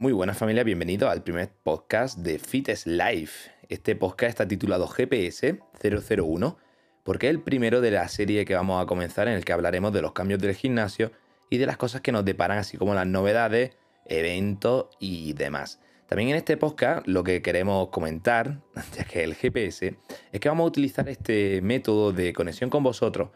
Muy buenas familia, bienvenido al primer podcast de Fitness Life. Este podcast está titulado GPS 001 porque es el primero de la serie que vamos a comenzar en el que hablaremos de los cambios del gimnasio y de las cosas que nos deparan, así como las novedades, eventos y demás. También en este podcast lo que queremos comentar, ya que el GPS, es que vamos a utilizar este método de conexión con vosotros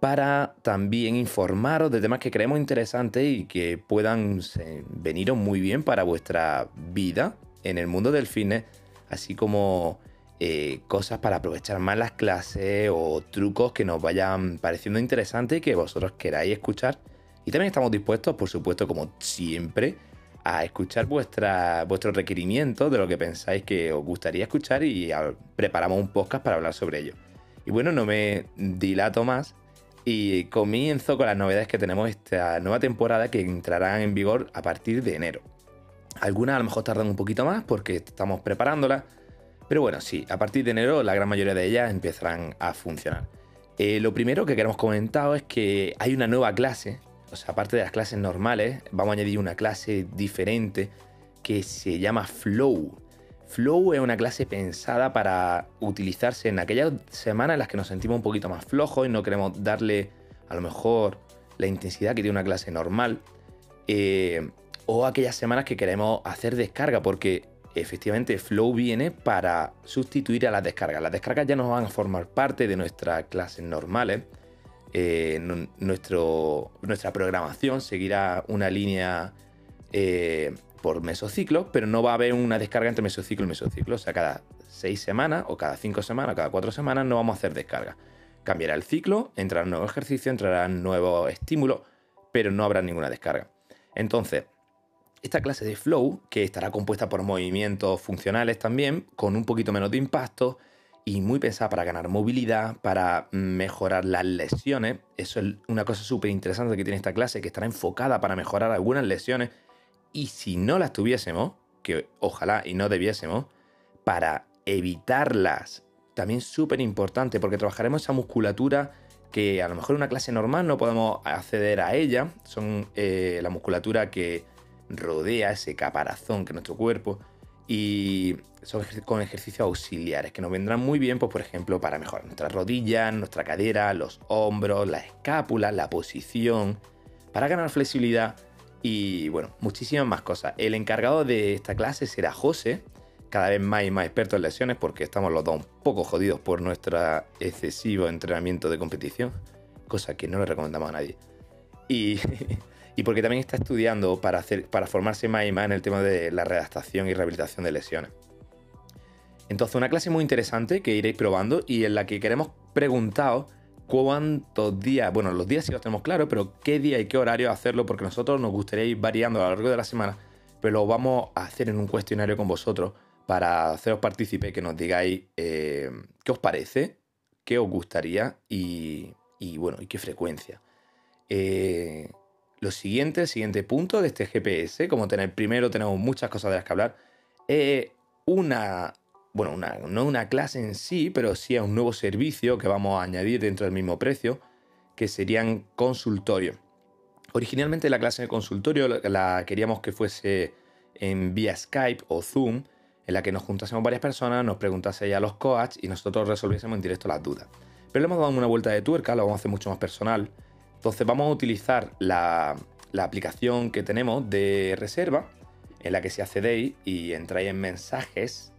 para también informaros de temas que creemos interesantes y que puedan veniros muy bien para vuestra vida en el mundo del fitness, así como eh, cosas para aprovechar más las clases o trucos que nos vayan pareciendo interesantes y que vosotros queráis escuchar. Y también estamos dispuestos, por supuesto, como siempre, a escuchar vuestros requerimientos de lo que pensáis que os gustaría escuchar y preparamos un podcast para hablar sobre ello. Y bueno, no me dilato más y comienzo con las novedades que tenemos esta nueva temporada que entrarán en vigor a partir de enero. Algunas a lo mejor tardan un poquito más porque estamos preparándolas, pero bueno, sí, a partir de enero la gran mayoría de ellas empezarán a funcionar. Eh, lo primero que queremos comentar es que hay una nueva clase, o sea, aparte de las clases normales, vamos a añadir una clase diferente que se llama Flow. Flow es una clase pensada para utilizarse en aquellas semanas en las que nos sentimos un poquito más flojos y no queremos darle a lo mejor la intensidad que tiene una clase normal. Eh, o aquellas semanas que queremos hacer descarga, porque efectivamente Flow viene para sustituir a las descargas. Las descargas ya no van a formar parte de nuestras clases normales. Eh, nuestro, nuestra programación seguirá una línea eh, por mesociclo, pero no va a haber una descarga entre mesociclo y mesociclo. O sea, cada seis semanas o cada cinco semanas o cada cuatro semanas no vamos a hacer descarga. Cambiará el ciclo, entrará nuevo ejercicio, entrará nuevo estímulo, pero no habrá ninguna descarga. Entonces, esta clase de flow, que estará compuesta por movimientos funcionales también, con un poquito menos de impacto y muy pensada para ganar movilidad, para mejorar las lesiones. Eso es una cosa súper interesante que tiene esta clase, que estará enfocada para mejorar algunas lesiones y si no las tuviésemos, que ojalá y no debiésemos, para evitarlas, también súper importante, porque trabajaremos esa musculatura que a lo mejor en una clase normal no podemos acceder a ella, son eh, la musculatura que rodea ese caparazón que es nuestro cuerpo y son con ejercicios auxiliares que nos vendrán muy bien, pues por ejemplo, para mejorar nuestras rodillas, nuestra cadera, los hombros, la escápula, la posición, para ganar flexibilidad y bueno, muchísimas más cosas. El encargado de esta clase será José, cada vez más y más experto en lesiones porque estamos los dos un poco jodidos por nuestro excesivo entrenamiento de competición, cosa que no le recomendamos a nadie. Y, y porque también está estudiando para, hacer, para formarse más y más en el tema de la redactación y rehabilitación de lesiones. Entonces, una clase muy interesante que iréis probando y en la que queremos preguntaros cuántos días, bueno, los días sí los tenemos claros, pero qué día y qué horario hacerlo, porque nosotros nos gustaría ir variando a lo largo de la semana, pero lo vamos a hacer en un cuestionario con vosotros para haceros partícipe, que nos digáis eh, qué os parece, qué os gustaría y, bueno, y qué frecuencia. Eh, lo siguiente, el siguiente punto de este GPS, como tener primero tenemos muchas cosas de las que hablar, es una bueno, no una clase en sí, pero sí a un nuevo servicio que vamos a añadir dentro del mismo precio, que serían consultorio. Originalmente la clase de consultorio la queríamos que fuese en vía Skype o Zoom, en la que nos juntásemos varias personas, nos preguntase ya los coaches y nosotros resolviésemos en directo las dudas. Pero le hemos dado una vuelta de tuerca, lo vamos a hacer mucho más personal. Entonces vamos a utilizar la, la aplicación que tenemos de reserva, en la que si accedéis y entráis en mensajes,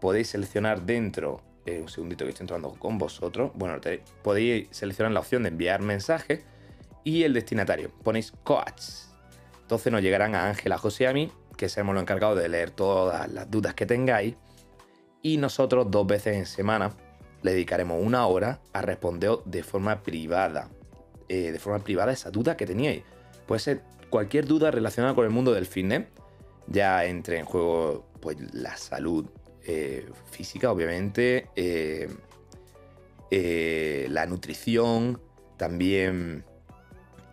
podéis seleccionar dentro, eh, un segundito que estoy entrando con vosotros, bueno, podéis seleccionar la opción de enviar mensaje y el destinatario. Ponéis coach. Entonces nos llegarán a Ángela, José y a mí, que seremos los encargados de leer todas las dudas que tengáis. Y nosotros dos veces en semana le dedicaremos una hora a responder de forma privada. Eh, de forma privada esa duda que teníais. Puede ser cualquier duda relacionada con el mundo del fitness. Ya entre en juego pues, la salud, eh, física, obviamente, eh, eh, la nutrición, también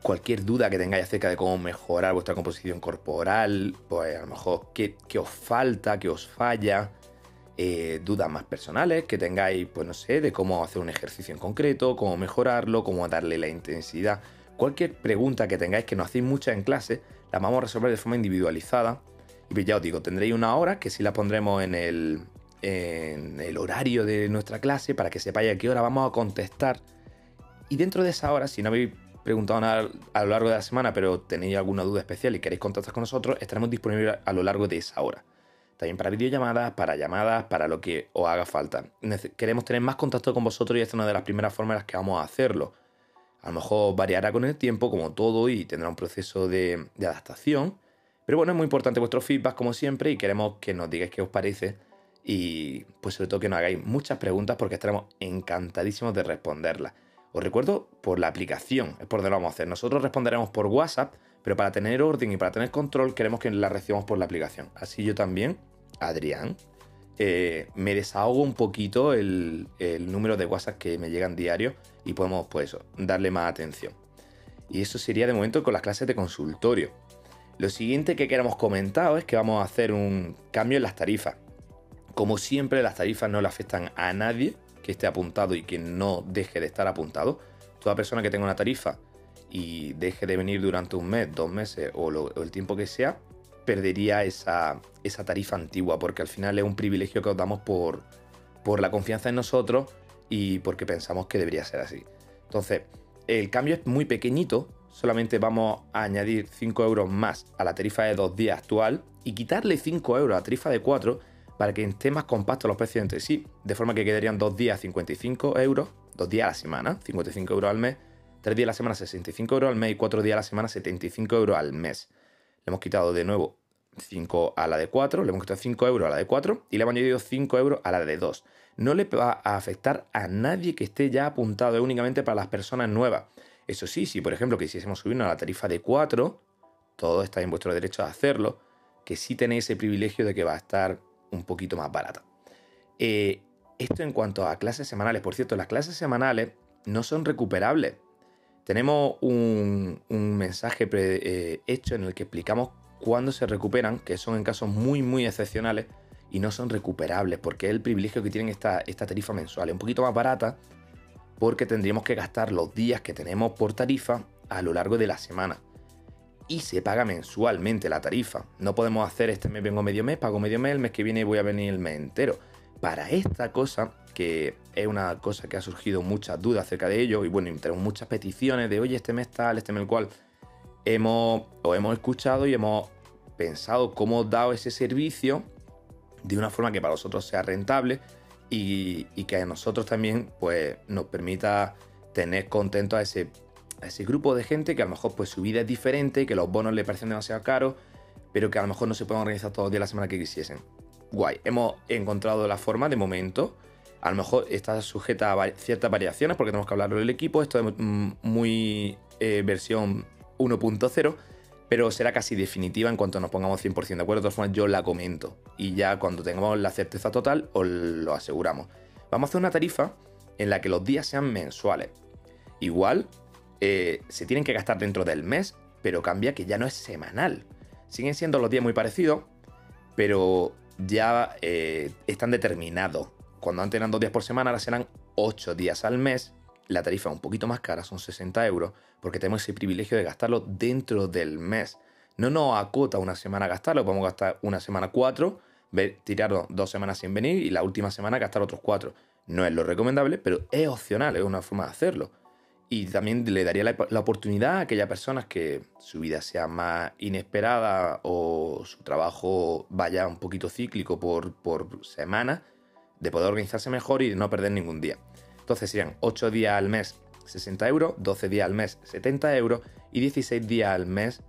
cualquier duda que tengáis acerca de cómo mejorar vuestra composición corporal, pues a lo mejor qué, os falta, qué os falla, dudas más personales que tengáis, pues no sé, de cómo hacer un ejercicio en concreto, cómo mejorarlo, cómo darle la intensidad. Cualquier pregunta que tengáis que nos hacéis muchas en clase, la vamos a resolver de forma individualizada ya os digo, tendréis una hora que sí la pondremos en el, en el horario de nuestra clase para que sepáis a qué hora vamos a contestar. Y dentro de esa hora, si no habéis preguntado nada a lo largo de la semana, pero tenéis alguna duda especial y queréis contactar con nosotros, estaremos disponibles a lo largo de esa hora. También para videollamadas, para llamadas, para lo que os haga falta. Queremos tener más contacto con vosotros y esta es una de las primeras formas en las que vamos a hacerlo. A lo mejor variará con el tiempo, como todo, y tendrá un proceso de, de adaptación. Pero bueno, es muy importante vuestro feedback, como siempre, y queremos que nos digáis qué os parece. Y pues sobre todo que nos hagáis muchas preguntas porque estaremos encantadísimos de responderlas. Os recuerdo por la aplicación, es por donde lo vamos a hacer. Nosotros responderemos por WhatsApp, pero para tener orden y para tener control queremos que la recibamos por la aplicación. Así yo también, Adrián, eh, me desahogo un poquito el, número de WhatsApp que me llegan diario y podemos, pues darle más atención. Y eso sería de momento con las clases de consultorio. Lo siguiente que queremos comentar es que vamos a hacer un cambio en las tarifas. Como siempre, las tarifas no le afectan a nadie que esté apuntado y que no deje de estar apuntado. Toda persona que tenga una tarifa y deje de venir durante un mes, dos meses o, el tiempo que sea, perdería esa, esa, tarifa antigua, porque al final es un privilegio que os damos por, por la confianza en nosotros y porque pensamos que debería ser así. Entonces, el cambio es muy pequeñito, solamente vamos a añadir 5 euros más a la tarifa de dos días actual y quitarle 5 euros a la tarifa de 4 para que esté más compactos los precios entre sí, de forma que quedarían dos días 55 euros, dos días a la semana, 55 euros al mes, tres días a la semana 65 euros al mes y cuatro días a la semana 75 euros al mes. Le hemos quitado de nuevo 5 a la de 4, le hemos quitado 5 euros a la de 4 y le hemos añadido 5 euros a la de 2. No le va a afectar a nadie que esté ya apuntado, es únicamente para las personas nuevas. Eso sí, si por ejemplo quisiésemos subirnos a la tarifa de 4, todo está en vuestro derecho a hacerlo, que sí tenéis ese privilegio de que va a estar un poquito más barata. Eh, esto en cuanto a clases semanales, por cierto, las clases semanales no son recuperables. Tenemos un, mensaje eh, hecho en el que explicamos cuándo se recuperan, que son en casos muy, muy excepcionales y no son recuperables, porque es el privilegio que tienen esta, esta tarifa mensual. Es un poquito más barata porque tendríamos que gastar los días que tenemos por tarifa a lo largo de la semana y se paga mensualmente la tarifa. No podemos hacer este mes vengo medio mes, pago medio mes, el mes que viene voy a venir el mes entero. Para esta cosa, que es una cosa que ha surgido muchas dudas acerca de ello, y bueno, tenemos muchas peticiones de, oye, este mes tal, este mes el cual, hemos, o hemos escuchado y hemos pensado cómo dado ese servicio de una forma que para nosotros sea rentable y, que a nosotros también pues, nos permita tener contento a ese a ese grupo de gente que a lo mejor pues su vida es diferente, que los bonos le parecen demasiado caros, pero que a lo mejor no se pueden organizar todos los días la semana que quisiesen. Guay, hemos encontrado la forma de momento. A lo mejor está sujeta a ciertas variaciones porque tenemos que hablarlo del equipo. Esto es muy eh, versión 1.0, pero será casi definitiva en cuanto nos pongamos 100% de acuerdo. De todas formas, yo la comento y ya cuando tengamos la certeza total os lo aseguramos. Vamos a hacer una tarifa en la que los días sean mensuales. Igual eh, se tienen que gastar dentro del mes, pero cambia que ya no es semanal. Siguen siendo los días muy parecidos, pero ya eh, están determinados. Cuando antes eran dos días por semana, ahora serán ocho días al mes. La tarifa un poquito más cara, son 60 euros, porque tenemos ese privilegio de gastarlo dentro del mes. No nos acota una semana gastarlo, podemos gastar una semana cuatro, tirar dos semanas sin venir y la última semana gastar otros cuatro. No es lo recomendable, pero es opcional, es una forma de hacerlo. Y también le daría la, oportunidad a aquellas personas que su vida sea más inesperada o su trabajo vaya un poquito cíclico por, por semana, de poder organizarse mejor y no perder ningún día. Entonces serían 8 días al mes 60 euros, 12 días al mes 70 euros y 16 días al mes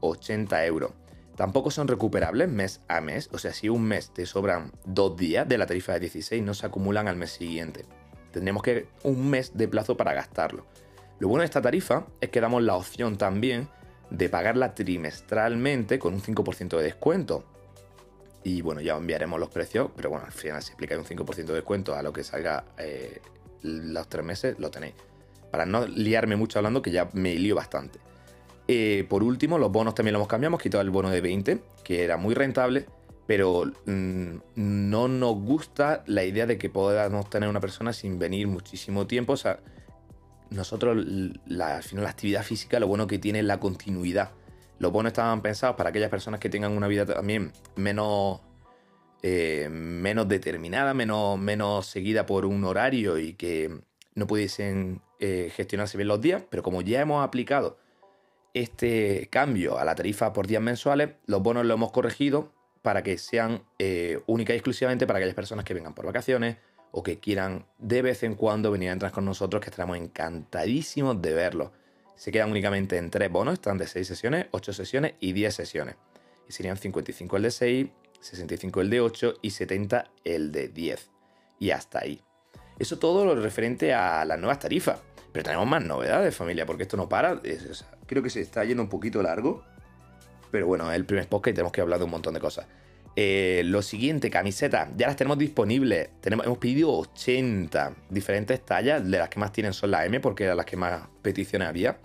80 euros. Tampoco son recuperables mes a mes, o sea, si un mes te sobran dos días de la tarifa de 16, no se acumulan al mes siguiente. Tendremos que un mes de plazo para gastarlo. Lo bueno de esta tarifa es que damos la opción también de pagarla trimestralmente con un 5% de descuento. Y bueno, ya enviaremos los precios, pero bueno, al final si aplicáis un 5% de descuento a lo que salga eh, los tres meses, lo tenéis. Para no liarme mucho hablando, que ya me lío bastante. Eh, por último, los bonos también lo hemos cambiado, hemos quitado el bono de 20, que era muy rentable, pero mm, no nos gusta la idea de que podamos tener una persona sin venir muchísimo tiempo. O sea, nosotros, la, al final, la actividad física, lo bueno que tiene es la continuidad. Los bonos estaban pensados para aquellas personas que tengan una vida también menos, eh, menos determinada, menos, menos seguida por un horario y que no pudiesen eh, gestionarse bien los días, pero como ya hemos aplicado este cambio a la tarifa por días mensuales, los bonos lo hemos corregido para que sean eh, única y exclusivamente para aquellas personas que vengan por vacaciones o que quieran de vez en cuando venir a entrar con nosotros, que estaremos encantadísimos de verlos. Se quedan únicamente en tres bonos, están de 6 sesiones, 8 sesiones y 10 sesiones. Y serían 55 el de 6, 65 el de 8 y 70 el de 10. Y hasta ahí. Eso todo lo referente a las nuevas tarifas. Pero tenemos más novedades, familia, porque esto no para. creo que se está yendo un poquito largo. Pero bueno, es el primer podcast y tenemos que hablar de un montón de cosas. Eh, lo siguiente, camisetas, ya las tenemos disponibles. Tenemos, hemos pedido 80 diferentes tallas, de las que más tienen son las M, porque eran las que más peticiones había.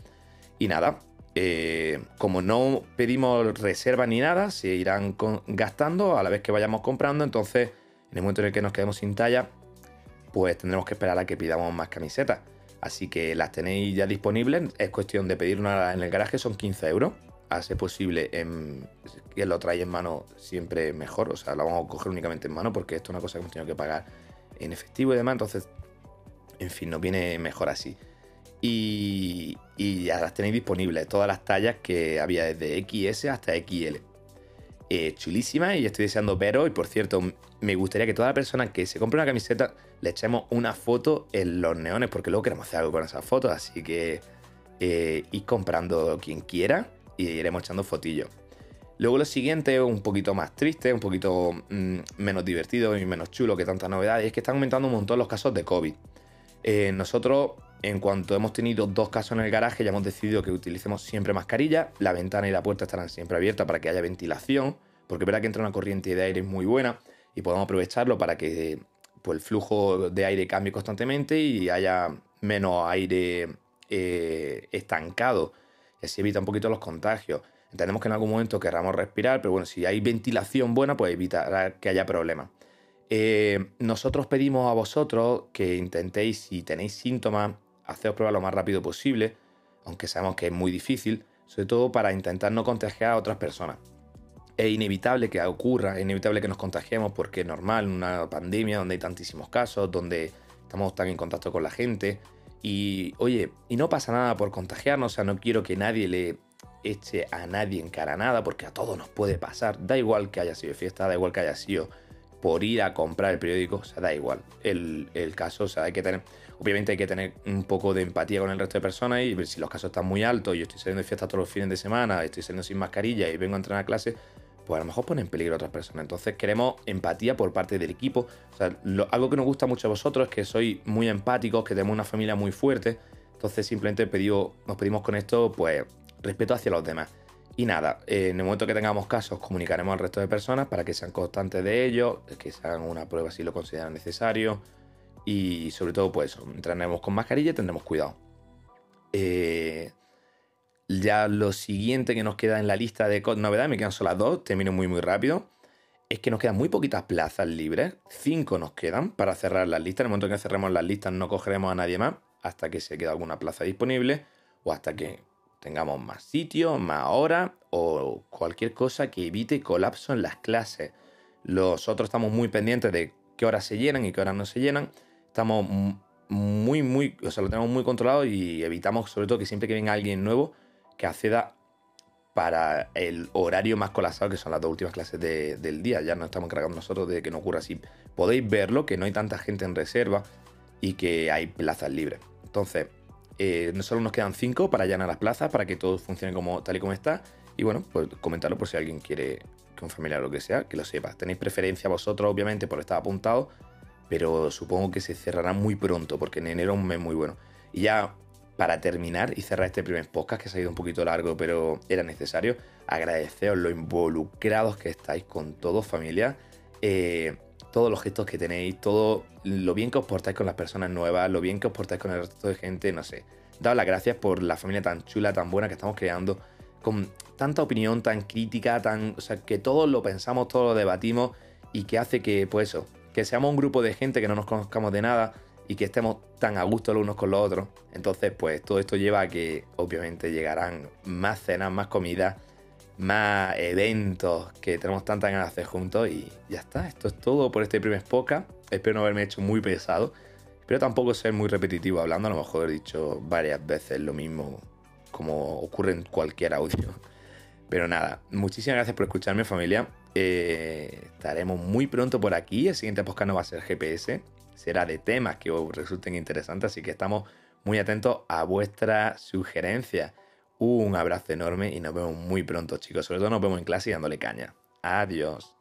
Y nada, eh, como no pedimos reserva ni nada, se irán gastando a la vez que vayamos comprando. Entonces, en el momento en el que nos quedemos sin talla, pues tendremos que esperar a que pidamos más camisetas. Así que las tenéis ya disponibles. Es cuestión de pedir una en el garaje, son 15 euros. Ser posible, en, que lo trae en mano siempre mejor. O sea, la vamos a coger únicamente en mano porque esto es una cosa que hemos tenido que pagar en efectivo y demás. Entonces, en fin, nos viene mejor así. Y, y ya las tenéis disponibles, todas las tallas que había desde XS hasta XL. Eh, chulísima y estoy deseando veros. Y por cierto, me gustaría que toda la persona que se compre una camiseta le echemos una foto en los neones, porque luego queremos hacer algo con esas fotos. Así que eh, ir comprando quien quiera y iremos echando fotillos. Luego lo siguiente, un poquito más triste, un poquito mm, menos divertido y menos chulo que tantas novedades, es que están aumentando un montón los casos de COVID. Eh, nosotros, en cuanto hemos tenido dos casos en el garaje, ya hemos decidido que utilicemos siempre mascarilla. La ventana y la puerta estarán siempre abiertas para que haya ventilación, porque verá que entra una corriente de aire muy buena y podemos aprovecharlo para que pues, el flujo de aire cambie constantemente y haya menos aire eh, estancado. Y así evita un poquito los contagios. Entendemos que en algún momento querramos respirar, pero bueno, si hay ventilación buena, pues evitará que haya problemas. Eh, nosotros pedimos a vosotros que intentéis, si tenéis síntomas, haceros pruebas lo más rápido posible, aunque sabemos que es muy difícil, sobre todo para intentar no contagiar a otras personas. Es inevitable que ocurra, es inevitable que nos contagiemos porque es normal, una pandemia donde hay tantísimos casos, donde estamos tan en contacto con la gente. Y oye, y no pasa nada por contagiarnos, o sea, no quiero que nadie le eche a nadie en cara nada, porque a todos nos puede pasar. Da igual que haya sido fiesta, da igual que haya sido por ir a comprar el periódico, o sea, da igual el, caso, o sea, hay que tener, obviamente hay que tener un poco de empatía con el resto de personas y ver si los casos están muy altos, yo estoy saliendo de fiesta todos los fines de semana, estoy saliendo sin mascarilla y vengo a entrenar a clase, pues a lo mejor pone en peligro a otras personas. Entonces queremos empatía por parte del equipo. Algo que nos gusta mucho a vosotros es que sois muy empáticos, que tenemos una familia muy fuerte. Entonces simplemente nos pedimos con esto, pues, respeto hacia los demás. Y nada, en el momento que tengamos casos, comunicaremos al resto de personas para que sean constantes de ello, que se hagan una prueba si lo consideran necesario. Y sobre todo, pues entraremos con mascarilla y tendremos cuidado. Eh, ya lo siguiente que nos queda en la lista de novedades, me quedan solo dos, termino muy muy rápido, es que nos quedan muy poquitas plazas libres, cinco nos quedan para cerrar las listas. En el momento que cerremos las listas no cogeremos a nadie más hasta que se quede alguna plaza disponible o hasta que tengamos más sitio, más horas o cualquier cosa que evite colapso en las clases. Nosotros estamos muy pendientes de qué horas se llenan y qué horas no se llenan. Estamos muy, muy, o sea, lo tenemos muy controlado y evitamos sobre todo que siempre que venga alguien nuevo que acceda para el horario más colapsado que son las dos últimas clases del día. Ya no estamos encargando nosotros de que no ocurra así. Podéis verlo, que no hay tanta gente en reserva y que hay plazas libres. Entonces, eh, solo nos quedan 5 para llenar las plazas, para que todo funcione como, tal y como está. Y bueno, pues comentarlo por si alguien quiere que un familiar o lo que sea, que lo sepa. Tenéis preferencia vosotros, obviamente, por estar apuntado, pero supongo que se cerrará muy pronto, porque en enero es un mes muy bueno. Y ya para terminar y cerrar este primer podcast, que ha ido un poquito largo, pero era necesario, agradeceros lo involucrados que estáis con todos, familia. Eh, todos los gestos que tenéis, todo lo bien que os portáis con las personas nuevas, lo bien que os portáis con el resto de gente, no sé. Daos las gracias por la familia tan chula, tan buena que estamos creando, con tanta opinión, tan crítica, tan. O sea, que todos lo pensamos, todos lo debatimos y que hace que, pues eso, que seamos un grupo de gente que no nos conozcamos de nada y que estemos tan a gusto los unos con los otros. Entonces, pues todo esto lleva a que obviamente llegarán más cenas, más comidas más eventos que tenemos tantas ganas de hacer juntos y ya está. Esto es todo por este primer podcast. Espero no haberme hecho muy pesado. Espero tampoco ser muy repetitivo hablando. A lo mejor he dicho varias veces lo mismo como ocurre en cualquier audio. Pero nada, muchísimas gracias por escucharme familia. Eh, estaremos muy pronto por aquí. El siguiente podcast no va a ser GPS. Será de temas que os resulten interesantes. Así que estamos muy atentos a vuestras sugerencias. Un abrazo enorme y nos vemos muy pronto, chicos. Sobre todo nos vemos en clase y dándole caña. Adiós.